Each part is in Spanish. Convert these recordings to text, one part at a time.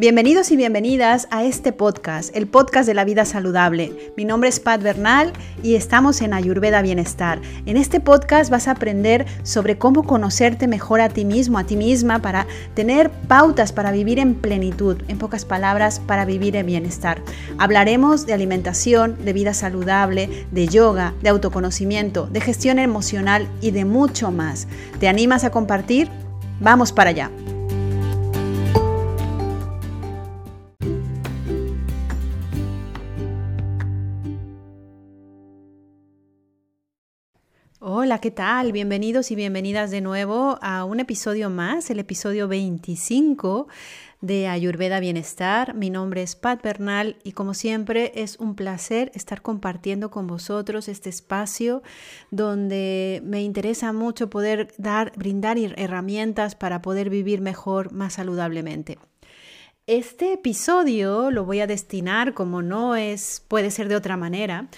Bienvenidos y bienvenidas a este podcast, el podcast de la vida saludable. Mi nombre es Pat Bernal y estamos en Ayurveda Bienestar. En este podcast vas a aprender sobre cómo conocerte mejor a ti mismo, a ti misma, para tener pautas para vivir en plenitud, en pocas palabras, para vivir en bienestar. Hablaremos de alimentación, de vida saludable, de yoga, de autoconocimiento, de gestión emocional y de mucho más. ¿Te animas a compartir? Vamos para allá. Hola, ¿qué tal? Bienvenidos y bienvenidas de nuevo a un episodio más, el episodio 25 de Ayurveda Bienestar. Mi nombre es Pat Bernal y como siempre es un placer estar compartiendo con vosotros este espacio donde me interesa mucho poder dar, brindar herramientas para poder vivir mejor, más saludablemente. Este episodio lo voy a destinar, como no es, puede ser de otra manera,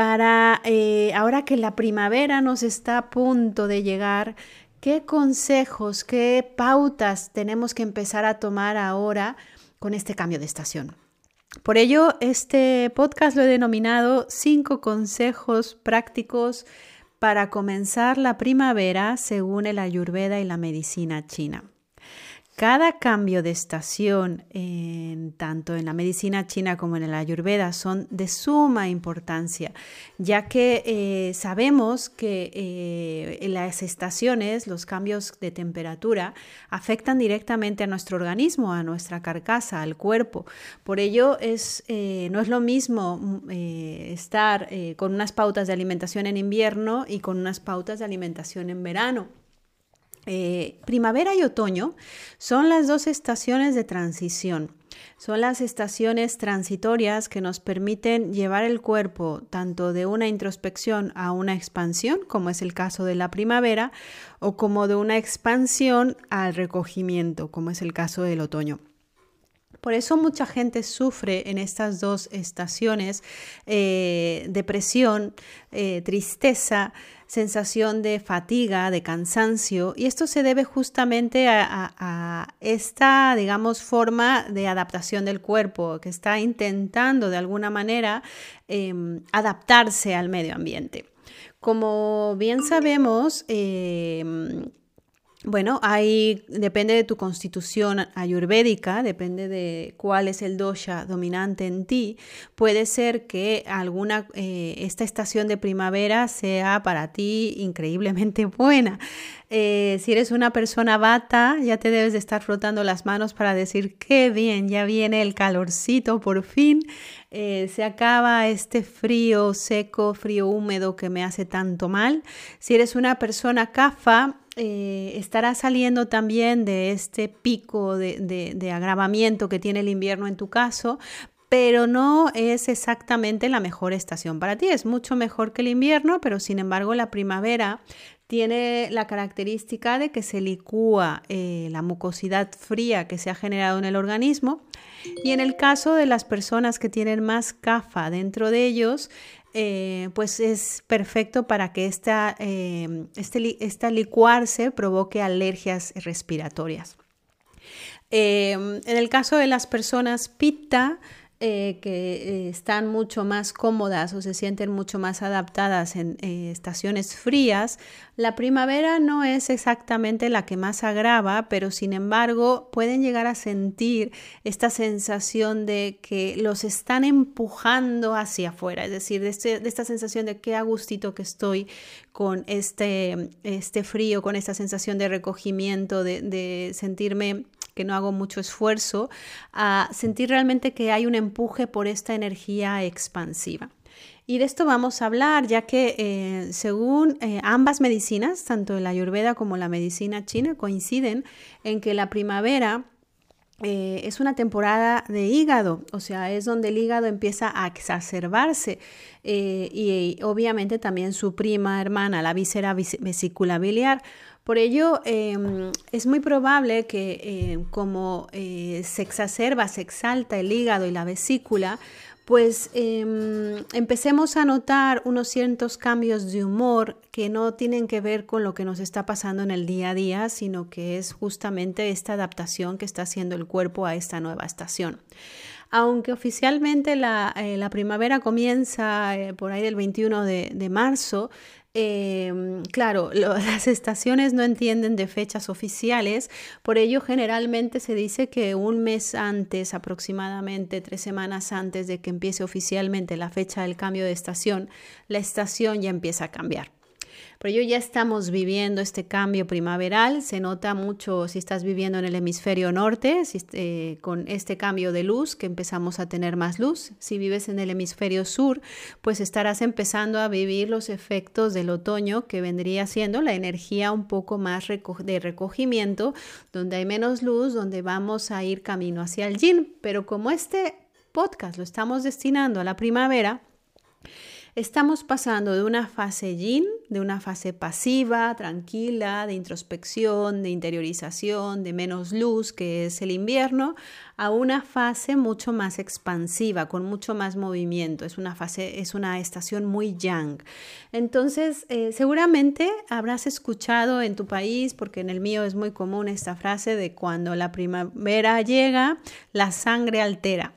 para eh, ahora que la primavera nos está a punto de llegar, qué consejos, qué pautas tenemos que empezar a tomar ahora con este cambio de estación. Por ello, este podcast lo he denominado cinco consejos prácticos para comenzar la primavera según el ayurveda y la medicina china. Cada cambio de estación, tanto en la medicina china como en la ayurveda, son de suma importancia, ya que eh, sabemos que eh, las estaciones, los cambios de temperatura, afectan directamente a nuestro organismo, a nuestra carcasa, al cuerpo. Por ello, eh, no es lo mismo mm, estar con unas pautas de alimentación en invierno y con unas pautas de alimentación en verano. Eh, primavera y otoño son las dos estaciones de transición. Son las estaciones transitorias que nos permiten llevar el cuerpo tanto de una introspección a una expansión, como es el caso de la primavera, o como de una expansión al recogimiento, como es el caso del otoño. Por eso mucha gente sufre en estas dos estaciones eh, depresión, eh, tristeza, sensación de fatiga, de cansancio, y esto se debe justamente a, esta, digamos, forma de adaptación del cuerpo que está intentando de alguna manera em, adaptarse al medio ambiente. Como bien sabemos, em, bueno, ahí depende de tu constitución ayurvédica, depende de cuál es el dosha dominante en ti. Puede ser que alguna eh, esta estación de primavera sea para ti increíblemente buena. Eh, si eres una persona bata, ya te debes de estar frotando las manos para decir qué bien, ya viene el calorcito por fin. Eh, se acaba este frío seco, frío húmedo que me hace tanto mal. Si eres una persona cafa, eh, estará saliendo también de este pico de, agravamiento que tiene el invierno en tu caso, pero no es exactamente la mejor estación para ti. Es mucho mejor que el invierno, pero sin embargo la primavera tiene la característica de que se licúa eh, la mucosidad fría que se ha generado en el organismo y en el caso de las personas que tienen más CAFA dentro de ellos, eh, pues es perfecto para que esta, eh, este, licuarse provoque alergias respiratorias. Eh, en el caso de las personas pitta, eh, que eh, están mucho más cómodas o se sienten mucho más adaptadas en eh, estaciones frías, la primavera no es exactamente la que más agrava, pero sin embargo pueden llegar a sentir esta sensación de que los están empujando hacia afuera, es decir, de, este, esta sensación de qué agustito que estoy con este, este frío, con esta sensación de recogimiento, de sentirme que no hago mucho esfuerzo, a sentir realmente que hay un empuje por esta energía expansiva. Y de esto vamos a hablar, ya que eh, según eh, ambas medicinas, tanto la ayurveda como la medicina china, coinciden en que la primavera eh, es una temporada de hígado, o sea, es donde el hígado empieza a exacerbarse y, obviamente también su prima hermana, la víscera vesícula biliar. Por ello, em, es muy probable que em, como eh, se exacerba, se exalta el hígado y la vesícula, pues em, empecemos a notar unos ciertos cambios de humor que no tienen que ver con lo que nos está pasando en el día a día, sino que es justamente esta adaptación que está haciendo el cuerpo a esta nueva estación. Aunque oficialmente la, eh, primavera comienza eh, por ahí del 21 de marzo, Em, claro, las estaciones no entienden de fechas oficiales, por ello generalmente se dice que un mes antes, aproximadamente tres semanas antes de que empiece oficialmente la fecha del cambio de estación, la estación ya empieza a cambiar. Pero yo ya estamos viviendo este cambio primaveral, se nota mucho si estás viviendo en el hemisferio norte, eh, con este cambio de luz, que empezamos a tener más luz. Si vives en el hemisferio sur, pues estarás empezando a vivir los efectos del otoño, que vendría siendo la energía un poco más de recogimiento, donde hay menos luz, donde vamos a ir camino hacia el yin. Pero como este podcast lo estamos destinando a la primavera, Estamos pasando de una fase yin, de una fase pasiva, tranquila, de introspección, de interiorización, de menos luz, que es el invierno, a una fase mucho más expansiva, con mucho más movimiento. Es una fase, es una estación muy yang. Entonces, eh, seguramente habrás escuchado en tu país, porque en el mío es muy común esta frase de cuando la primavera llega, la sangre altera.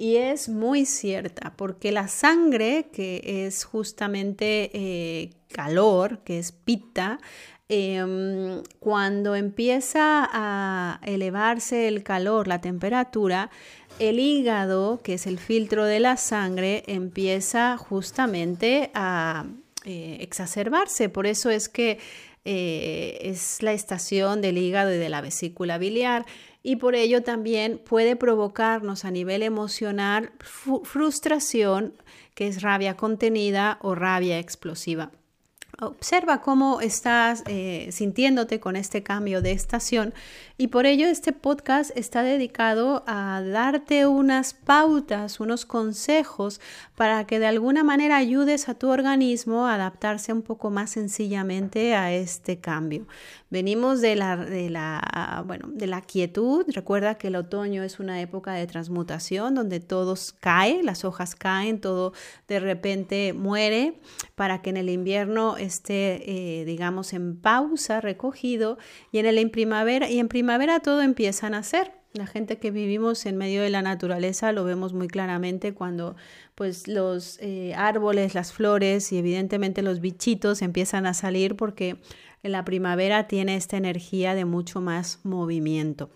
Y es muy cierta, porque la sangre, que es justamente eh, calor, que es pita, em, cuando empieza a elevarse el calor, la temperatura, el hígado, que es el filtro de la sangre, empieza justamente a eh, exacerbarse. Por eso es que eh, es la estación del hígado y de la vesícula biliar y por ello también puede provocarnos a nivel emocional frustración, que es rabia contenida o rabia explosiva. Observa cómo estás eh, sintiéndote con este cambio de estación y por ello este podcast está dedicado a darte unas pautas, unos consejos para que de alguna manera ayudes a tu organismo a adaptarse un poco más sencillamente a este cambio. Venimos de la, de la, bueno, de la quietud. Recuerda que el otoño es una época de transmutación donde todo cae, las hojas caen, todo de repente muere para que en el invierno esté, eh, digamos, en pausa, recogido y en el primavera y en primavera todo empieza a nacer. La gente que vivimos en medio de la naturaleza lo vemos muy claramente cuando pues los eh, árboles, las flores y evidentemente los bichitos empiezan a salir porque en la primavera tiene esta energía de mucho más movimiento.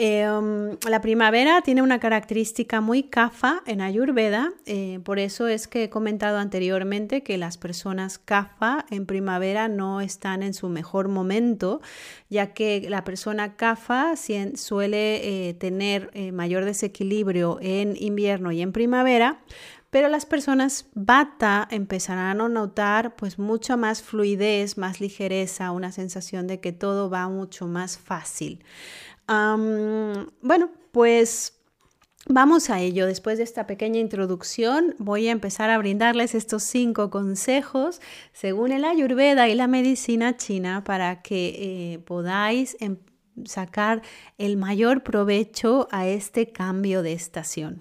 Em, la primavera tiene una característica muy kafa en Ayurveda, eh, por eso es que he comentado anteriormente que las personas kafa en primavera no están en su mejor momento, ya que la persona kafa suele eh, tener eh, mayor desequilibrio en invierno y en primavera, pero las personas bata empezarán a notar pues mucha más fluidez, más ligereza, una sensación de que todo va mucho más fácil bueno, pues Vamos a ello. Después de esta pequeña introducción, voy a empezar a brindarles estos cinco consejos según el Ayurveda y la medicina china para que eh, podáis em, sacar el mayor provecho a este cambio de estación.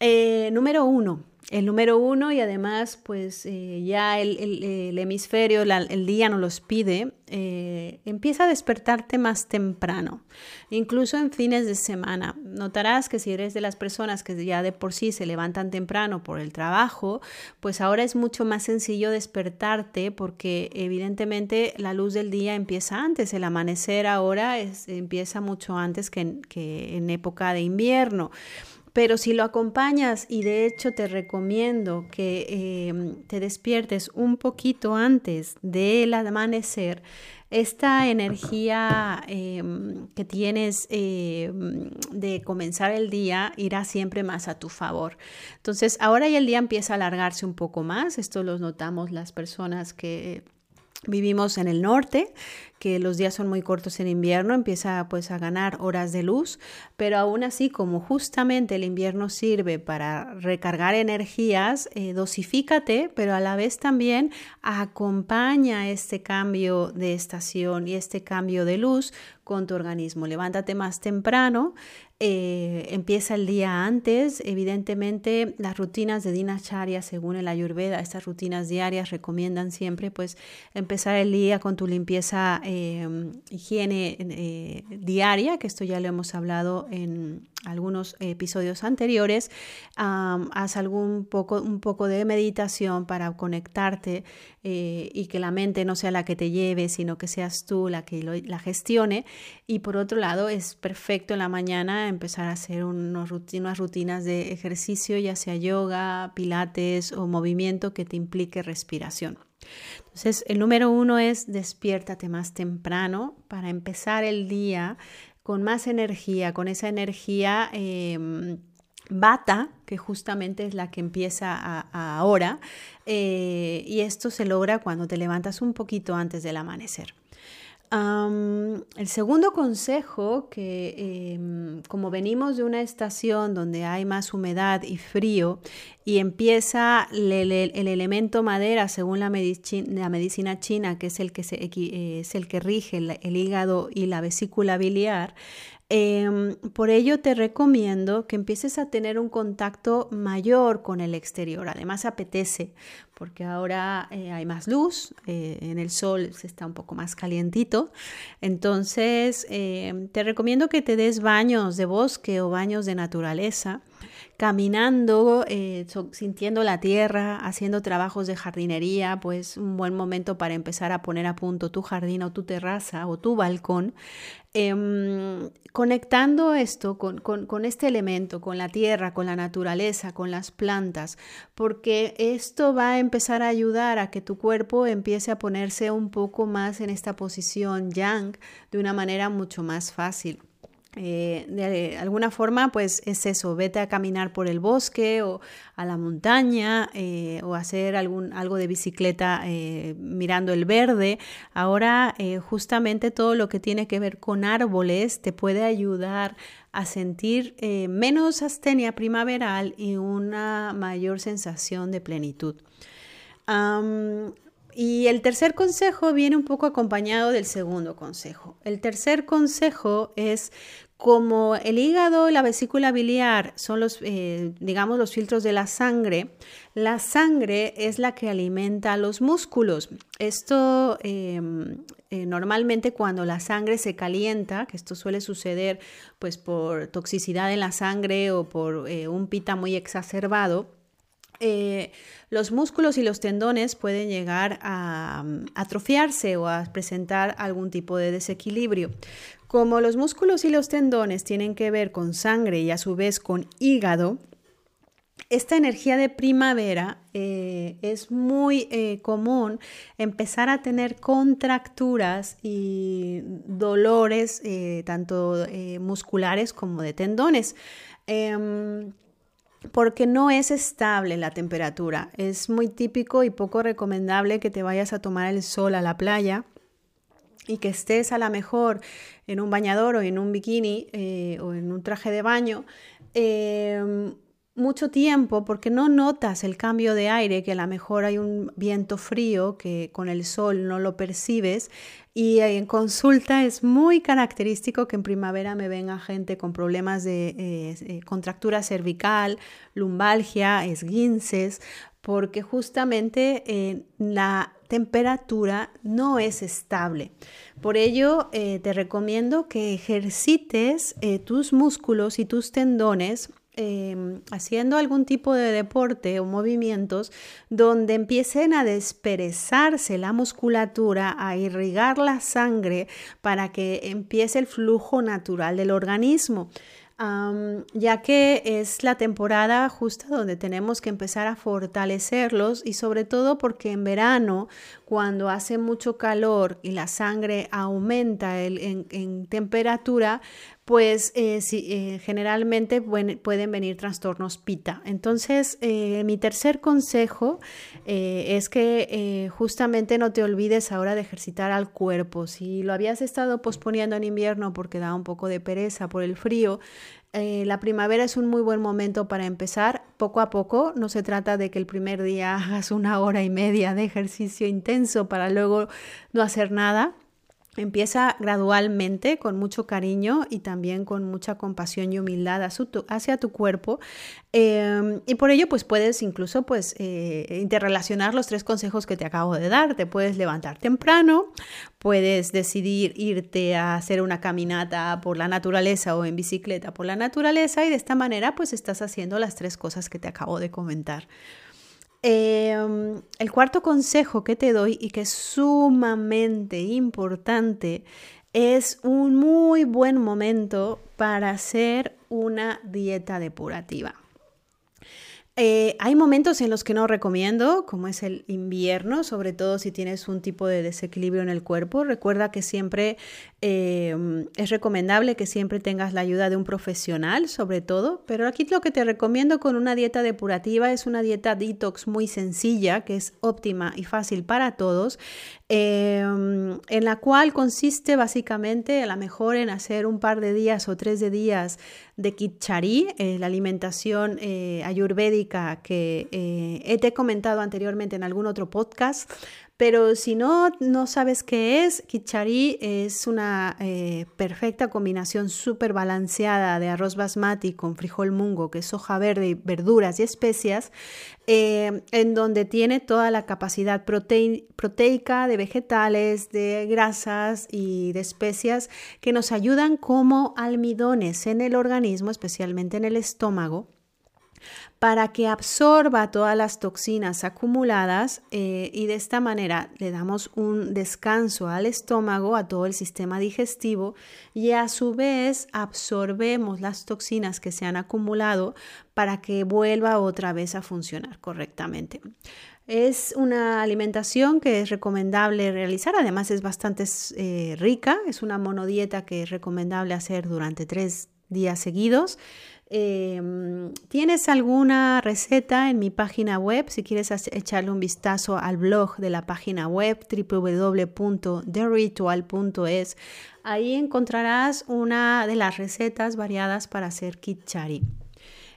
Eh, número uno, el número uno y además pues eh, ya el, hemisferio, el día nos los pide, eh, empieza a despertarte más temprano, incluso en fines de semana. Notarás que si eres de las personas que ya de por sí se levantan temprano por el trabajo, pues ahora es mucho más sencillo despertarte porque evidentemente la luz del día empieza antes, el amanecer ahora empieza mucho antes que que en época de invierno. Pero si lo acompañas y de hecho te recomiendo que em, te despiertes un poquito antes del amanecer, esta energía em, que tienes em, de comenzar el día irá siempre más a tu favor. Entonces, ahora ya el día empieza a alargarse un poco más. Esto lo notamos las personas que Vivimos en el norte, que los días son muy cortos en invierno, empieza pues a ganar horas de luz, pero aún así como justamente el invierno sirve para recargar energías, eh, dosifícate, pero a la vez también acompaña este cambio de estación y este cambio de luz con tu organismo. Levántate más temprano, eh, empieza el día antes. Evidentemente, las rutinas de Dinacharya, según el Ayurveda, estas rutinas diarias recomiendan siempre pues empezar el día con tu limpieza, em, higiene eh, diaria, que esto ya lo hemos hablado en algunos episodios anteriores. haz algún poco, un poco de meditación para conectarte eh, y que la mente no sea la que te lleve, sino que seas tú la que la gestione. Y por otro lado, es perfecto en la mañana empezar a hacer unos unas rutinas de ejercicio, ya sea yoga, pilates o movimiento que te implique respiración. Entonces, el número uno es despiértate más temprano para empezar el día con más energía, con esa energía em, bata, que justamente es la que empieza ahora, eh, y esto se logra cuando te levantas un poquito antes del amanecer el segundo consejo, que em, como venimos de una estación donde hay más humedad y frío y empieza el, elemento madera según la, medicina china, que es el que, es el que rige el, hígado y la vesícula biliar, em, por ello te recomiendo que empieces a tener un contacto mayor con el exterior. Además apetece porque ahora eh, hay más luz, eh, en el sol se está un poco más calientito. Entonces, eh, te recomiendo que te des baños de bosque o baños de naturaleza, caminando, sintiendo la tierra, haciendo trabajos de jardinería, pues un buen momento para empezar a poner a punto tu jardín o tu terraza o tu balcón. Em, conectando esto con, con, este elemento, con la tierra, con la naturaleza, con las plantas, porque esto va a empezar a ayudar a que tu cuerpo empiece a ponerse un poco más en esta posición yang de una manera mucho más fácil. Eh, de alguna forma, pues es eso, vete a caminar por el bosque o a la montaña eh, o hacer algún, algo de bicicleta eh, mirando el verde. Ahora, justamente todo lo que tiene que ver con árboles te puede ayudar a sentir menos astenia primaveral y una mayor sensación de plenitud. Y el tercer consejo viene un poco acompañado del segundo consejo. El tercer consejo es como el hígado y la vesícula biliar son los, eh, digamos, los filtros de la sangre, la sangre es la que alimenta los músculos. Esto em, eh, normalmente cuando la sangre se calienta, que esto suele suceder pues por toxicidad en la sangre o por eh, un pita muy exacerbado, los músculos y los tendones pueden llegar a mm, atrofiarse o a presentar algún tipo de desequilibrio. Como los músculos y los tendones tienen que ver con sangre y a su vez con hígado, esta energía de primavera eh, es muy eh, común empezar a tener contracturas y dolores eh, tanto musculares como de tendones em, porque no es estable la temperatura. Es muy típico y poco recomendable que te vayas a tomar el sol a la playa y que estés a lo mejor en un bañador o en un bikini eh, o en un traje de baño em, mucho tiempo porque no notas el cambio de aire, que a lo mejor hay un viento frío que con el sol no lo percibes. Y en consulta es muy característico que en primavera me venga gente con problemas de eh, eh, contractura cervical, lumbalgia, esguinces, porque justamente la temperatura no es estable. Por ello, eh, te recomiendo que ejercites eh, tus músculos y tus tendones em, haciendo algún tipo de deporte o movimientos donde empiecen a desperezarse la musculatura, a irrigar la sangre para que empiece el flujo natural del organismo. Ya que es la temporada justa donde tenemos que empezar a fortalecerlos y sobre todo porque en verano, cuando hace mucho calor y la sangre aumenta en, temperatura, pues eh, eh, generalmente pueden venir trastornos pita. Entonces, eh, mi tercer consejo es que justamente no te olvides ahora de ejercitar al cuerpo. Si lo habías estado posponiendo en invierno porque da un poco de pereza por el frío, la primavera es un muy buen momento para empezar poco a poco. No se trata de que el primer día hagas una hora y media de ejercicio intenso para luego no hacer nada. Empieza gradualmente, con mucho cariño y también con mucha compasión y humildad hacia tu cuerpo. Em, y por ello, pues puedes incluso pues, eh, interrelacionar los tres consejos que te acabo de dar. Te puedes levantar temprano, puedes decidir irte a hacer una caminata por la naturaleza o en bicicleta por la naturaleza y de esta manera pues estás haciendo las tres cosas que te acabo de comentar. Em, el cuarto consejo que te doy y que es sumamente importante es un muy buen momento para hacer una dieta depurativa. Eh, hay momentos en los que no recomiendo, como es el invierno, sobre todo si tienes un tipo de desequilibrio en el cuerpo. Recuerda que siempre eh, es recomendable que siempre tengas la ayuda de un profesional, sobre todo. Pero aquí lo que te recomiendo con una dieta depurativa es una dieta detox muy sencilla, que es óptima y fácil para todos, eh, en la cual consiste básicamente a lo mejor en hacer un par de días o tres de días de kitchari, la alimentación ayurvédica que eh, te he comentado anteriormente en algún otro podcast, pero si no, no sabes qué es, Kichari es una eh, perfecta combinación súper balanceada de arroz basmati con frijol mungo, que es hoja verde, verduras y especias, eh, en donde tiene toda la capacidad proteica de vegetales, de grasas y de especias que nos ayudan como almidones en el organismo, especialmente en el estómago para que absorba todas las toxinas acumuladas eh, y de esta manera le damos un descanso al estómago, a todo el sistema digestivo y a su vez absorbemos las toxinas que se han acumulado para que vuelva otra vez a funcionar correctamente. Es una alimentación que es recomendable realizar, además es bastante eh, rica, es una monodieta que es recomendable hacer durante tres días seguidos. Em, ¿Tienes alguna receta en mi página web? Si quieres echarle un vistazo al blog de la página web www.theritual.es, ahí encontrarás una de las recetas variadas para hacer kitchari.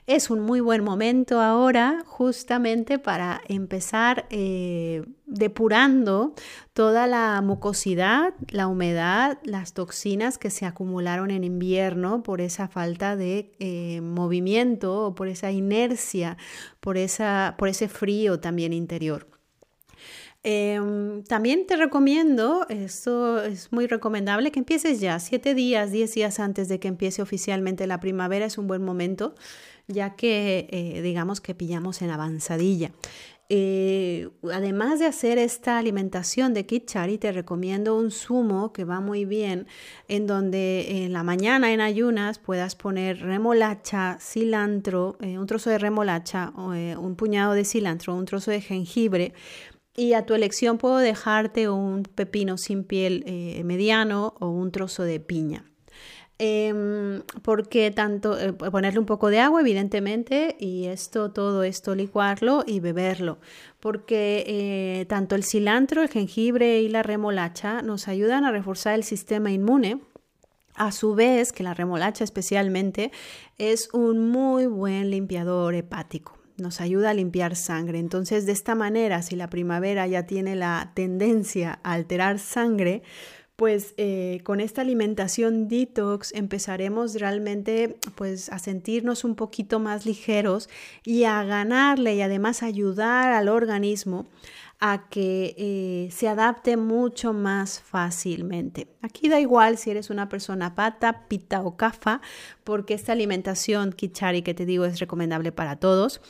Es un muy buen momento ahora justamente para empezar eh, depurando toda la mucosidad, la humedad, las toxinas que se acumularon en invierno por esa falta de eh, movimiento o por esa inercia, por, esa, por ese frío también interior. Em, también te recomiendo, esto es muy recomendable, que empieces ya, siete días, diez días antes de que empiece oficialmente la primavera es un buen momento ya que eh, digamos que pillamos en avanzadilla. Eh, además de hacer esta alimentación de Kitchari, te recomiendo un zumo que va muy bien, en donde en la mañana en ayunas puedas poner remolacha, cilantro, eh, un trozo de remolacha, un puñado de cilantro, un trozo de jengibre. Y a tu elección puedo dejarte un pepino sin piel mediano o un trozo de piña. Em, porque tanto eh, ponerle un poco de agua, evidentemente, y esto, todo esto licuarlo y beberlo, porque eh, tanto el cilantro, el jengibre y la remolacha nos ayudan a reforzar el sistema inmune. A su vez, que la remolacha especialmente es un muy buen limpiador hepático nos ayuda a limpiar sangre. Entonces, de esta manera, si la primavera ya tiene la tendencia a alterar sangre, pues eh, con esta alimentación detox empezaremos realmente pues a sentirnos un poquito más ligeros y a ganarle y además ayudar al organismo a que eh, se adapte mucho más fácilmente. Aquí da igual si eres una persona pata, pita o cafa, porque esta alimentación kichari que te digo es recomendable para todos.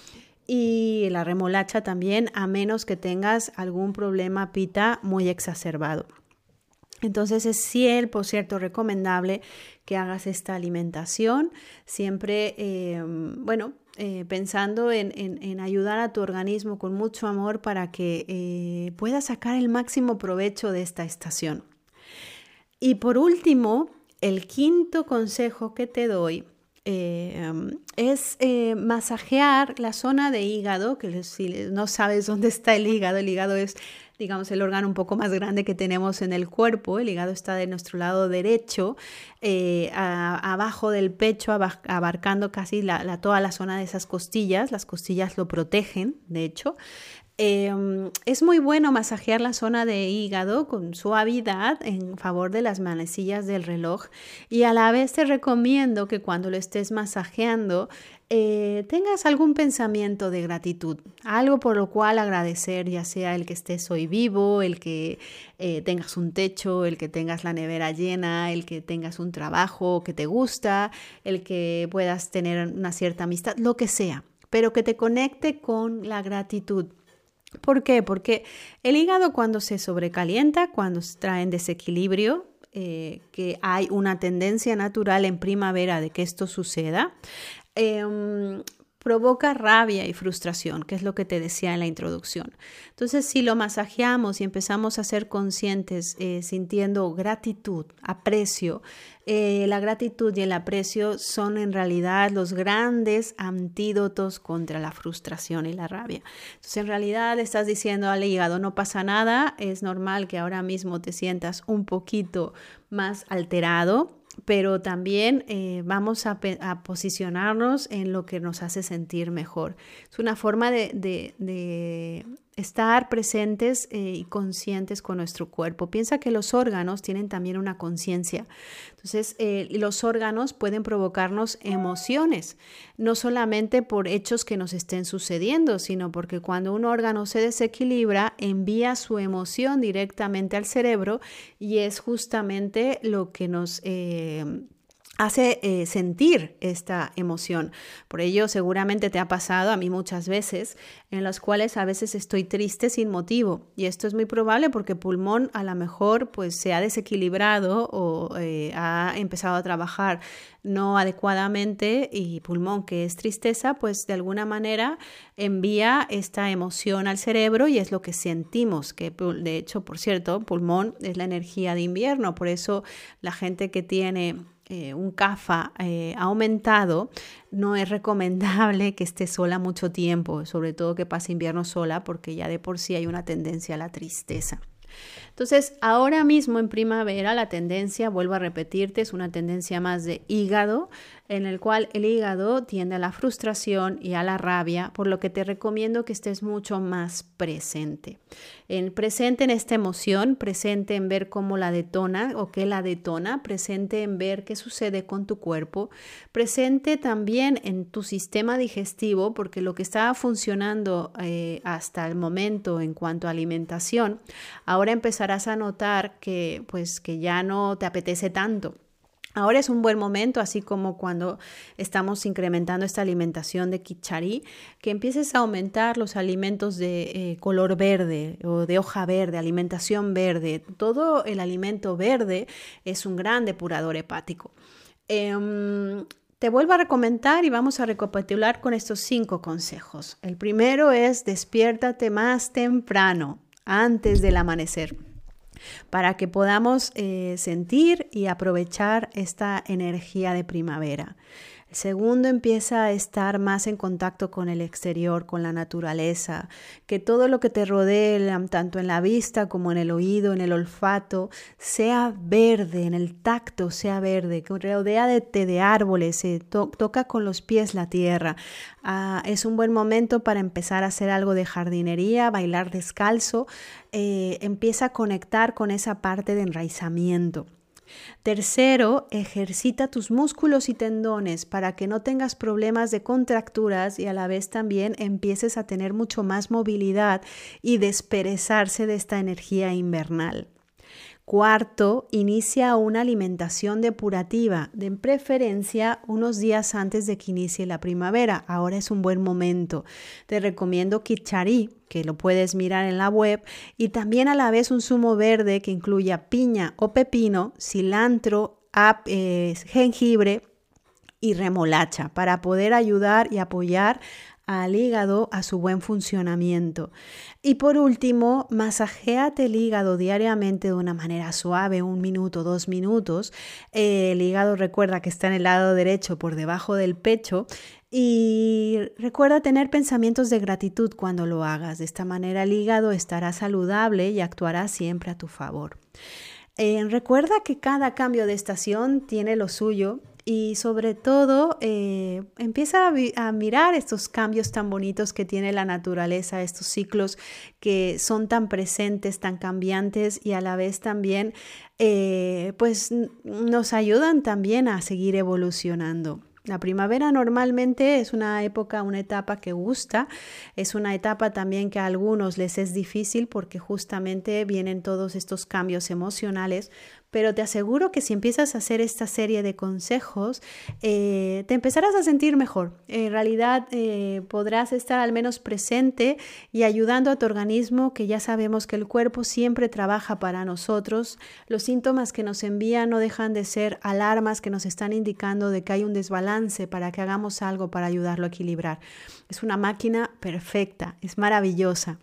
Y la remolacha también, a menos que tengas algún problema pita muy exacerbado. Entonces es siempre, por cierto, recomendable que hagas esta alimentación, siempre, em, bueno, eh, pensando en, ayudar a tu organismo con mucho amor para que eh, pueda sacar el máximo provecho de esta estación. Y por último, el quinto consejo que te doy em, es eh, masajear la zona de hígado, que si no sabes dónde está el hígado, el hígado es digamos, el órgano un poco más grande que tenemos en el cuerpo. El hígado está de nuestro lado derecho, eh, abajo del pecho, abarcando casi la, toda la zona de esas costillas. Las costillas lo protegen, de hecho. Em, es muy bueno masajear la zona de hígado con suavidad en favor de las manecillas del reloj y a la vez te recomiendo que cuando lo estés masajeando eh, tengas algún pensamiento de gratitud, algo por lo cual agradecer, ya sea el que estés hoy vivo, el que eh, tengas un techo, el que tengas la nevera llena, el que tengas un trabajo que te gusta, el que puedas tener una cierta amistad, lo que sea, pero que te conecte con la gratitud. ¿Por qué? Porque el hígado cuando se sobrecalienta, cuando se trae en desequilibrio, eh, que hay una tendencia natural en primavera de que esto suceda, Em, provoca rabia y frustración, que es lo que te decía en la introducción. Entonces, si lo masajeamos y empezamos a ser conscientes, eh, sintiendo gratitud, aprecio, eh, la gratitud y el aprecio son en realidad los grandes antídotos contra la frustración y la rabia. Entonces, en realidad estás diciendo al hígado, no pasa nada, es normal que ahora mismo te sientas un poquito más alterado, pero también eh, vamos a, posicionarnos en lo que nos hace sentir mejor. Es una forma de, estar presentes eh, y conscientes con nuestro cuerpo. Piensa que los órganos tienen también una conciencia. Entonces, eh, los órganos pueden provocarnos emociones, no solamente por hechos que nos estén sucediendo, sino porque cuando un órgano se desequilibra, envía su emoción directamente al cerebro y es justamente lo que nos... Eh, hace eh, sentir esta emoción. Por ello, seguramente te ha pasado a mí muchas veces, en las cuales a veces estoy triste sin motivo. Y esto es muy probable porque pulmón a lo mejor pues se ha desequilibrado o eh, ha empezado a trabajar no adecuadamente y pulmón, que es tristeza, pues de alguna manera envía esta emoción al cerebro y es lo que sentimos, que de hecho, por cierto, pulmón es la energía de invierno, por eso la gente que tiene eh, un CAFA eh, aumentado, no es recomendable que esté sola mucho tiempo, sobre todo que pase invierno sola, porque ya de por sí hay una tendencia a la tristeza. Entonces, ahora mismo en primavera la tendencia, vuelvo a repetirte, es una tendencia más de hígado, en el cual el hígado tiende a la frustración y a la rabia, por lo que te recomiendo que estés mucho más presente. En presente en esta emoción, presente en ver cómo la detona o qué la detona, presente en ver qué sucede con tu cuerpo, presente también en tu sistema digestivo, porque lo que estaba funcionando eh, hasta el momento en cuanto a alimentación, ahora empezarás a notar que pues que ya no te apetece tanto Ahora es un buen momento, así como cuando estamos incrementando esta alimentación de kichari, que empieces a aumentar los alimentos de eh, color verde o de hoja verde, alimentación verde. Todo el alimento verde es un gran depurador hepático. Em, te vuelvo a recomendar y vamos a recapitular con estos cinco consejos. El primero es despiértate más temprano, antes del amanecer para que podamos eh, sentir y aprovechar esta energía de primavera. El segundo empieza a estar más en contacto con el exterior, con la naturaleza, que todo lo que te rodee, tanto en la vista como en el oído, en el olfato, sea verde, en el tacto sea verde, que rodea de, de árboles, se toca con los pies la tierra. Ah, es un buen momento para empezar a hacer algo de jardinería, bailar descalzo, eh, empieza a conectar con esa parte de enraizamiento. Tercero, ejercita tus músculos y tendones para que no tengas problemas de contracturas y a la vez también empieces a tener mucho más movilidad y desperezarse de esta energía invernal. Cuarto, inicia una alimentación depurativa, de preferencia unos días antes de que inicie la primavera. Ahora es un buen momento. Te recomiendo Kichari, que lo puedes mirar en la web, y también a la vez un zumo verde que incluya piña o pepino, cilantro, eh, jengibre y remolacha para poder ayudar y apoyar al hígado a su buen funcionamiento. Y por último, masajéate el hígado diariamente de una manera suave, un minuto, dos minutos. el hígado recuerda que está en el lado derecho por debajo del pecho y recuerda tener pensamientos de gratitud cuando lo hagas. De esta manera el hígado estará saludable y actuará siempre a tu favor. Eh, recuerda que cada cambio de estación tiene lo suyo y sobre todo eh, empieza a, mirar estos cambios tan bonitos que tiene la naturaleza, estos ciclos que son tan presentes, tan cambiantes y a la vez también eh, pues nos ayudan también a seguir evolucionando. La primavera normalmente es una época, una etapa que gusta, es una etapa también que a algunos les es difícil porque justamente vienen todos estos cambios emocionales, pero te aseguro que si empiezas a hacer esta serie de consejos, eh, te empezarás a sentir mejor. En realidad eh, podrás estar al menos presente y ayudando a tu organismo, que ya sabemos que el cuerpo siempre trabaja para nosotros. Los síntomas que nos envían no dejan de ser alarmas que nos están indicando de que hay un desbalance para que hagamos algo para ayudarlo a equilibrar. Es una máquina perfecta, es maravillosa.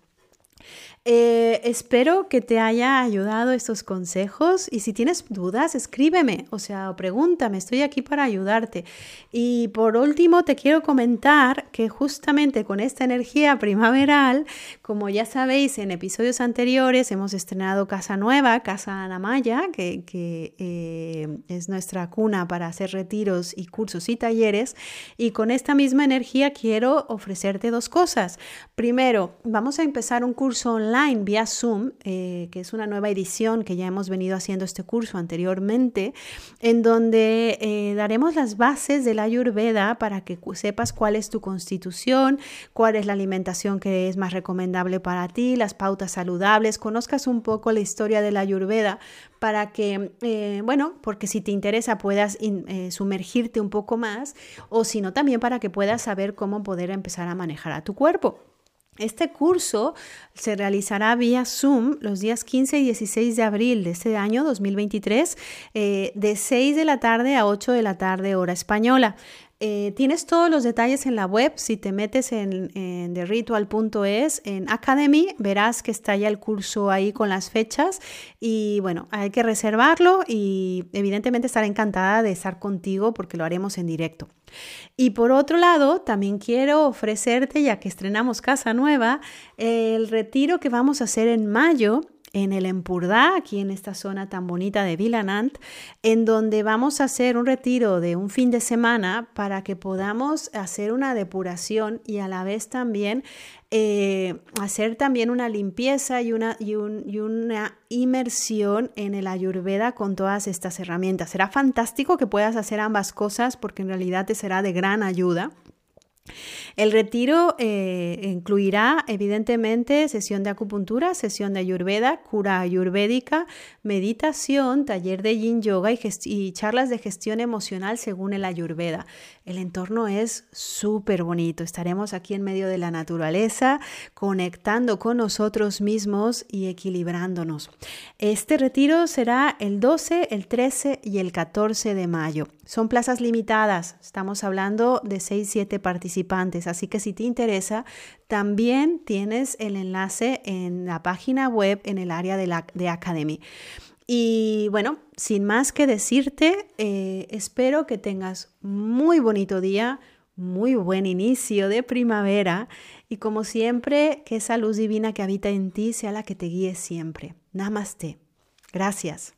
Eh, espero que te haya ayudado estos consejos y si tienes dudas, escríbeme, o sea, pregúntame, estoy aquí para ayudarte. Y por último, te quiero comentar que justamente con esta energía primaveral, como ya sabéis, en episodios anteriores hemos estrenado Casa Nueva, Casa Anamaya, que, que eh, es nuestra cuna para hacer retiros y cursos y talleres. Y con esta misma energía quiero ofrecerte dos cosas. Primero, vamos a empezar un curso online online vía Zoom, eh, que es una nueva edición que ya hemos venido haciendo este curso anteriormente, en donde eh, daremos las bases de la Ayurveda para que sepas cuál es tu constitución, cuál es la alimentación que es más recomendable para ti, las pautas saludables, conozcas un poco la historia de la Ayurveda para que, eh, bueno, porque si te interesa puedas sumergirte un poco más o si no también para que puedas saber cómo poder empezar a manejar a tu cuerpo. Este curso se realizará vía Zoom los días 15 y 16 de abril de este año 2023, eh, de 6 de la tarde a 8 de la tarde hora española. Eh, tienes todos los detalles en la web. Si te metes en, en theritual.es, en Academy, verás que está ya el curso ahí con las fechas. Y bueno, hay que reservarlo y evidentemente estaré encantada de estar contigo porque lo haremos en directo. Y por otro lado, también quiero ofrecerte, ya que estrenamos Casa Nueva, el retiro que vamos a hacer en mayo en el Empurdá, aquí en esta zona tan bonita de Vilanant, en donde vamos a hacer un retiro de un fin de semana para que podamos hacer una depuración y a la vez también eh, hacer también una limpieza y una, y, y una inmersión en el ayurveda con todas estas herramientas. Será fantástico que puedas hacer ambas cosas porque en realidad te será de gran ayuda. El retiro eh, incluirá evidentemente sesión de acupuntura, sesión de ayurveda, cura ayurvédica, meditación, taller de yin yoga y, charlas de gestión emocional según el ayurveda. El entorno es súper bonito. Estaremos aquí en medio de la naturaleza, conectando con nosotros mismos y equilibrándonos. Este retiro será el 12, el 13 y el 14 de mayo. Son plazas limitadas, estamos hablando de 6-7 así que si te interesa, también tienes el enlace en la página web en el área de, la, de Academy. Y bueno, sin más que decirte, eh, espero que tengas muy bonito día, muy buen inicio de primavera y como siempre, que esa luz divina que habita en ti sea la que te guíe siempre. Namaste. Gracias.